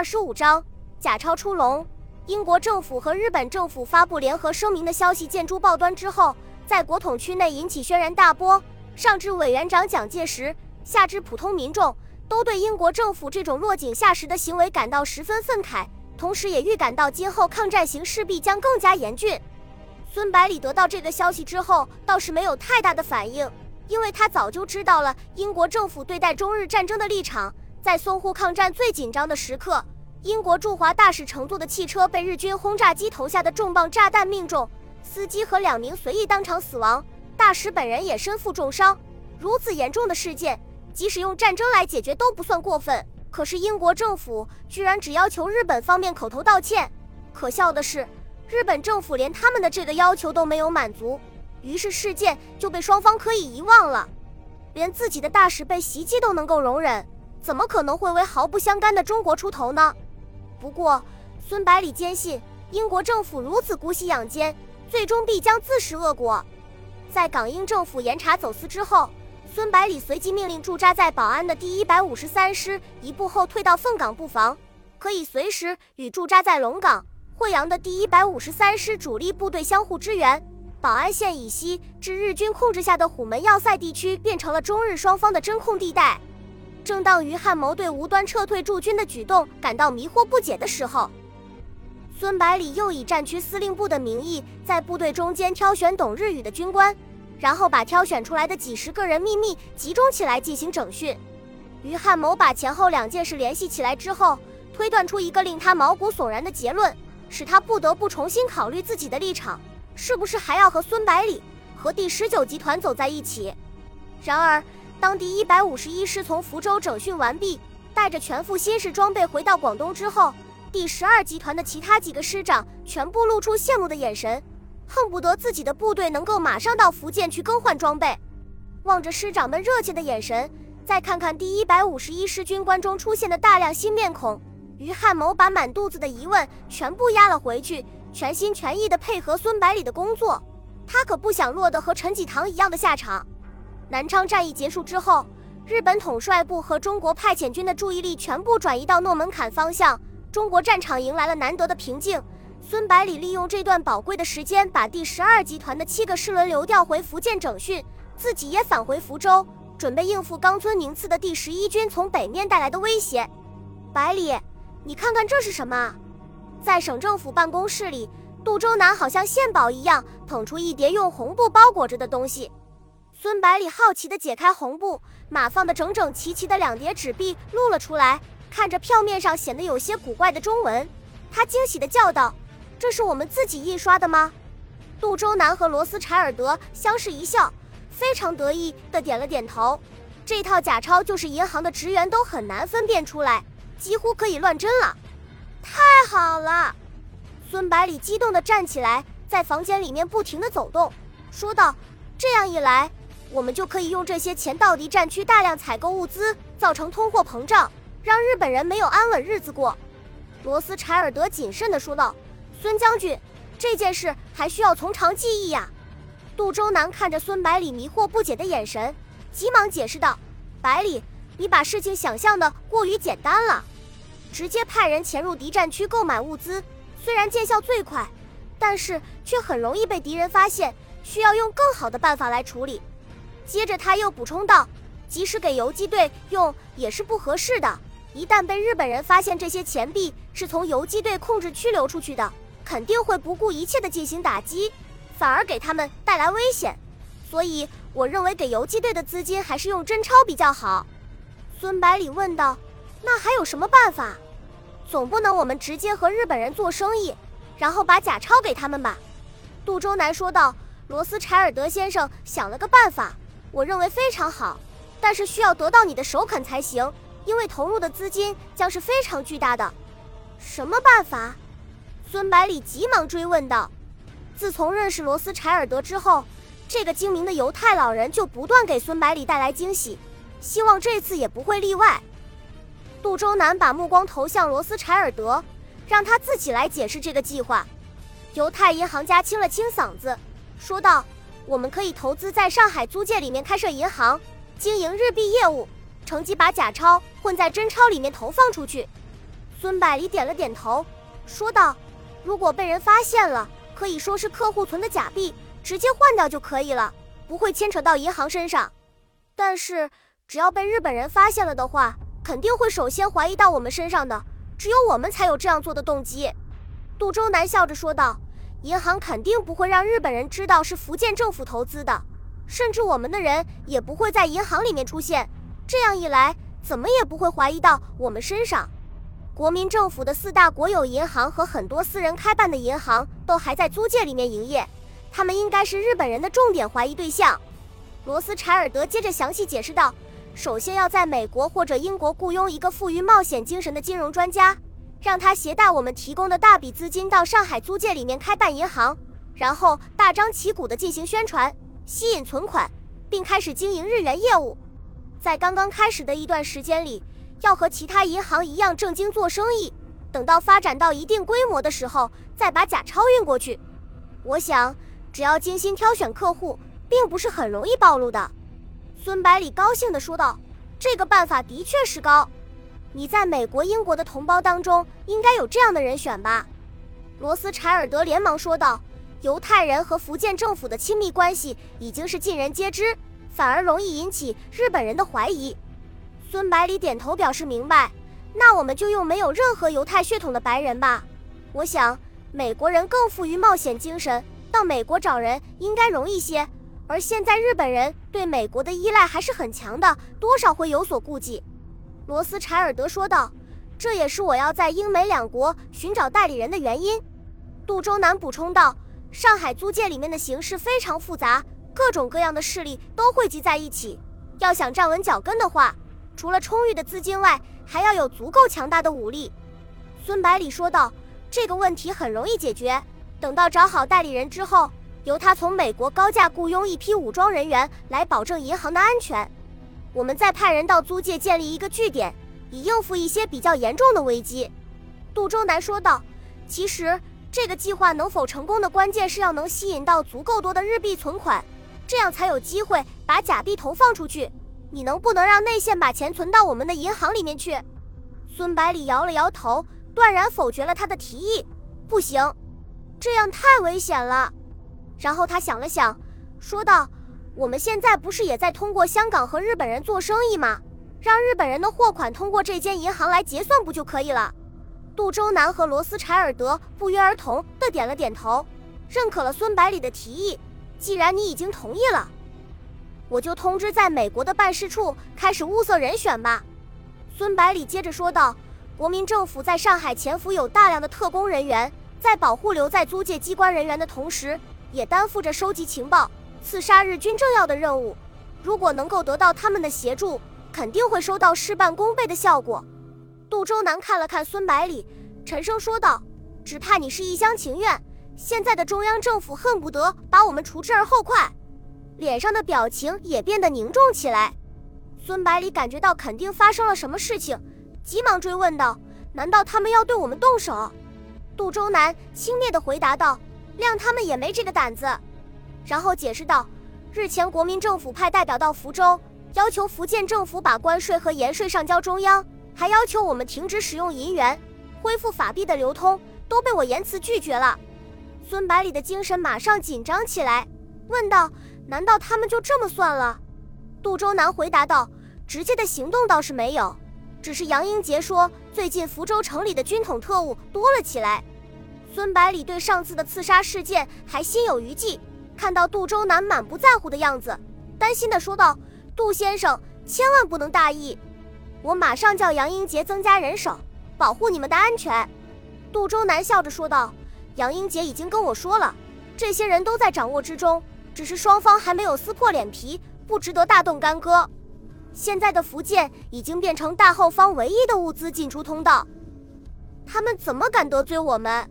二十五章假钞出笼。英国政府和日本政府发布联合声明的消息见诸报端之后，在国统区内引起轩然大波。上至委员长蒋介石，下至普通民众，都对英国政府这种落井下石的行为感到十分愤慨，同时也预感到今后抗战形势必将更加严峻。孙百里得到这个消息之后，倒是没有太大的反应，因为他早就知道了英国政府对待中日战争的立场。在淞沪抗战最紧张的时刻，英国驻华大使乘坐的汽车被日军轰炸机投下的重磅炸弹命中，司机和两名随意当场死亡，大使本人也身负重伤。如此严重的事件，即使用战争来解决都不算过分。可是英国政府居然只要求日本方面口头道歉。可笑的是，日本政府连他们的这个要求都没有满足，于是事件就被双方可以遗忘了。连自己的大使被袭击都能够容忍。怎么可能会为毫不相干的中国出头呢？不过，孙百里坚信，英国政府如此姑息养奸，最终必将自食恶果。在港英政府严查走私之后，孙百里随即命令驻扎在宝安的第一百五十三师一部后退到凤岗布防，可以随时与驻扎在龙岗、惠阳的第一百五十三师主力部队相互支援。宝安县以西至日军控制下的虎门要塞地区，变成了中日双方的真空地带。正当于汉谋对无端撤退驻军的举动感到迷惑不解的时候，孙百里又以战区司令部的名义在部队中间挑选懂日语的军官，然后把挑选出来的几十个人秘密集中起来进行整训。于汉谋把前后两件事联系起来之后，推断出一个令他毛骨悚然的结论，使他不得不重新考虑自己的立场，是不是还要和孙百里和第十九集团走在一起？然而。当第一百五十一师从福州整训完毕，带着全副新式装备回到广东之后，第十二集团的其他几个师长全部露出羡慕的眼神，恨不得自己的部队能够马上到福建去更换装备。望着师长们热切的眼神，再看看第一百五十一师军官中出现的大量新面孔，于汉谋把满肚子的疑问全部压了回去，全心全意地配合孙百里的工作。他可不想落得和陈济棠一样的下场。南昌战役结束之后，日本统帅部和中国派遣军的注意力全部转移到诺门坎方向，中国战场迎来了难得的平静。孙百里利用这段宝贵的时间，把第十二集团的七个师轮流调回福建整训，自己也返回福州，准备应付冈村宁次的第十一军从北面带来的威胁。百里，你看看这是什么？在省政府办公室里，杜周南好像献宝一样，捧出一叠用红布包裹着的东西。孙百里好奇地解开红布，码放的整整齐齐的两叠纸币露了出来，看着票面上显得有些古怪的中文，他惊喜地叫道：“这是我们自己印刷的吗？”杜周南和罗斯柴尔德相视一笑，非常得意地点了点头。这套假钞就是银行的职员都很难分辨出来，几乎可以乱真了。太好了！孙百里激动地站起来，在房间里面不停地走动，说道：“这样一来。”我们就可以用这些钱到敌战区大量采购物资，造成通货膨胀，让日本人没有安稳日子过。罗斯柴尔德谨慎地说道：“孙将军，这件事还需要从长计议呀。”杜周南看着孙百里迷惑不解的眼神，急忙解释道：“百里，你把事情想象的过于简单了。直接派人潜入敌战区购买物资，虽然见效最快，但是却很容易被敌人发现，需要用更好的办法来处理。”接着他又补充道：“即使给游击队用也是不合适的。一旦被日本人发现这些钱币是从游击队控制区流出去的，肯定会不顾一切的进行打击，反而给他们带来危险。所以我认为给游击队的资金还是用真钞比较好。”孙百里问道：“那还有什么办法？总不能我们直接和日本人做生意，然后把假钞给他们吧？”杜周南说道：“罗斯柴尔德先生想了个办法。”我认为非常好，但是需要得到你的首肯才行，因为投入的资金将是非常巨大的。什么办法？孙百里急忙追问道。自从认识罗斯柴尔德之后，这个精明的犹太老人就不断给孙百里带来惊喜，希望这次也不会例外。杜周南把目光投向罗斯柴尔德，让他自己来解释这个计划。犹太银行家清了清嗓子，说道。我们可以投资在上海租界里面开设银行，经营日币业务，乘机把假钞混在真钞里面投放出去。孙百里点了点头，说道：“如果被人发现了，可以说是客户存的假币，直接换掉就可以了，不会牵扯到银行身上。但是，只要被日本人发现了的话，肯定会首先怀疑到我们身上的，只有我们才有这样做的动机。”杜周南笑着说道：“银行肯定不会让日本人知道是福建政府投资的，甚至我们的人也不会在银行里面出现。这样一来，怎么也不会怀疑到我们身上。”国民政府的四大国有银行和很多私人开办的银行都还在租界里面营业，他们应该是日本人的重点怀疑对象。罗斯柴尔德接着详细解释道：“首先要在美国或者英国雇佣一个富于冒险精神的金融专家，让他携带我们提供的大笔资金到上海租界里面开办银行，然后大张旗鼓地进行宣传，吸引存款，并开始经营日元业务。在刚刚开始的一段时间里。”要和其他银行一样正经做生意，等到发展到一定规模的时候，再把假钞运过去。我想，只要精心挑选客户，并不是很容易暴露的。孙百里高兴地说道：“这个办法的确是高。你在美国、英国的同胞当中，应该有这样的人选吧？”罗斯柴尔德连忙说道：“犹太人和福建政府的亲密关系已经是尽人皆知，反而容易引起日本人的怀疑。”孙百里点头表示明白，那我们就用没有任何犹太血统的白人吧。我想美国人更富于冒险精神，到美国找人应该容易些。而现在日本人对美国的依赖还是很强的，多少会有所顾忌。罗斯柴尔德说道：“这也是我要在英美两国寻找代理人的原因。”杜周南补充道：“上海租界里面的形势非常复杂，各种各样的势力都汇集在一起，要想站稳脚跟的话。”除了充裕的资金外，还要有足够强大的武力。孙百里说道：“这个问题很容易解决。等到找好代理人之后，由他从美国高价雇佣一批武装人员来保证银行的安全。我们再派人到租界建立一个据点，以应付一些比较严重的危机。”杜周南说道：“其实这个计划能否成功的关键是要能吸引到足够多的日币存款，这样才有机会把假币投放出去。”你能不能让内线把钱存到我们的银行里面去？孙百里摇了摇头，断然否决了他的提议。不行，这样太危险了。然后他想了想，说道：“我们现在不是也在通过香港和日本人做生意吗？让日本人的货款通过这间银行来结算不就可以了？”杜周南和罗斯柴尔德不约而同地点了点头，认可了孙百里的提议。既然你已经同意了。我就通知在美国的办事处开始物色人选吧。孙百里接着说道：“国民政府在上海潜伏有大量的特工人员，在保护留在租界机关人员的同时，也担负着收集情报、刺杀日军政要的任务。如果能够得到他们的协助，肯定会收到事半功倍的效果。”杜周南看了看孙百里，沉声说道：“只怕你是一厢情愿。现在的中央政府恨不得把我们除之而后快。”脸上的表情也变得凝重起来。孙百里感觉到肯定发生了什么事情，急忙追问道：“难道他们要对我们动手？”杜周南轻蔑地回答道：“谅他们也没这个胆子。”然后解释道：“日前国民政府派代表到福州，要求福建政府把关税和盐税上交中央，还要求我们停止使用银元，恢复法币的流通，都被我严词拒绝了。”孙百里的精神马上紧张起来，问道。难道他们就这么算了？杜周南回答道：“直接的行动倒是没有，只是杨英杰说最近福州城里的军统特务多了起来。”孙百里对上次的刺杀事件还心有余悸，看到杜周南满不在乎的样子，担心的说道：“杜先生千万不能大意，我马上叫杨英杰增加人手，保护你们的安全。”杜周南笑着说道：“杨英杰已经跟我说了，这些人都在掌握之中。”只是双方还没有撕破脸皮，不值得大动干戈。现在的福建已经变成大后方唯一的物资进出通道，他们怎么敢得罪我们？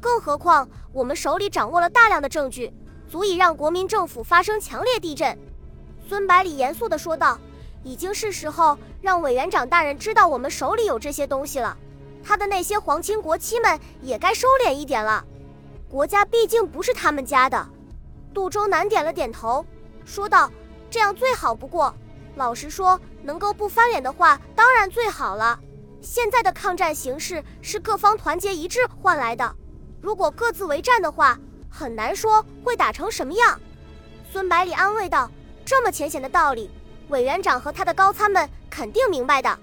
更何况我们手里掌握了大量的证据，足以让国民政府发生强烈地震。孙百里严肃地说道：“已经是时候让委员长大人知道我们手里有这些东西了，他的那些皇亲国戚们也该收敛一点了。国家毕竟不是他们家的。”杜周南点了点头，说道：“这样最好不过。老实说，能够不翻脸的话，当然最好了。现在的抗战形势是各方团结一致换来的，如果各自为战的话，很难说会打成什么样。孙百里安慰道：“这么浅显的道理，委员长和他的高参们肯定明白的。”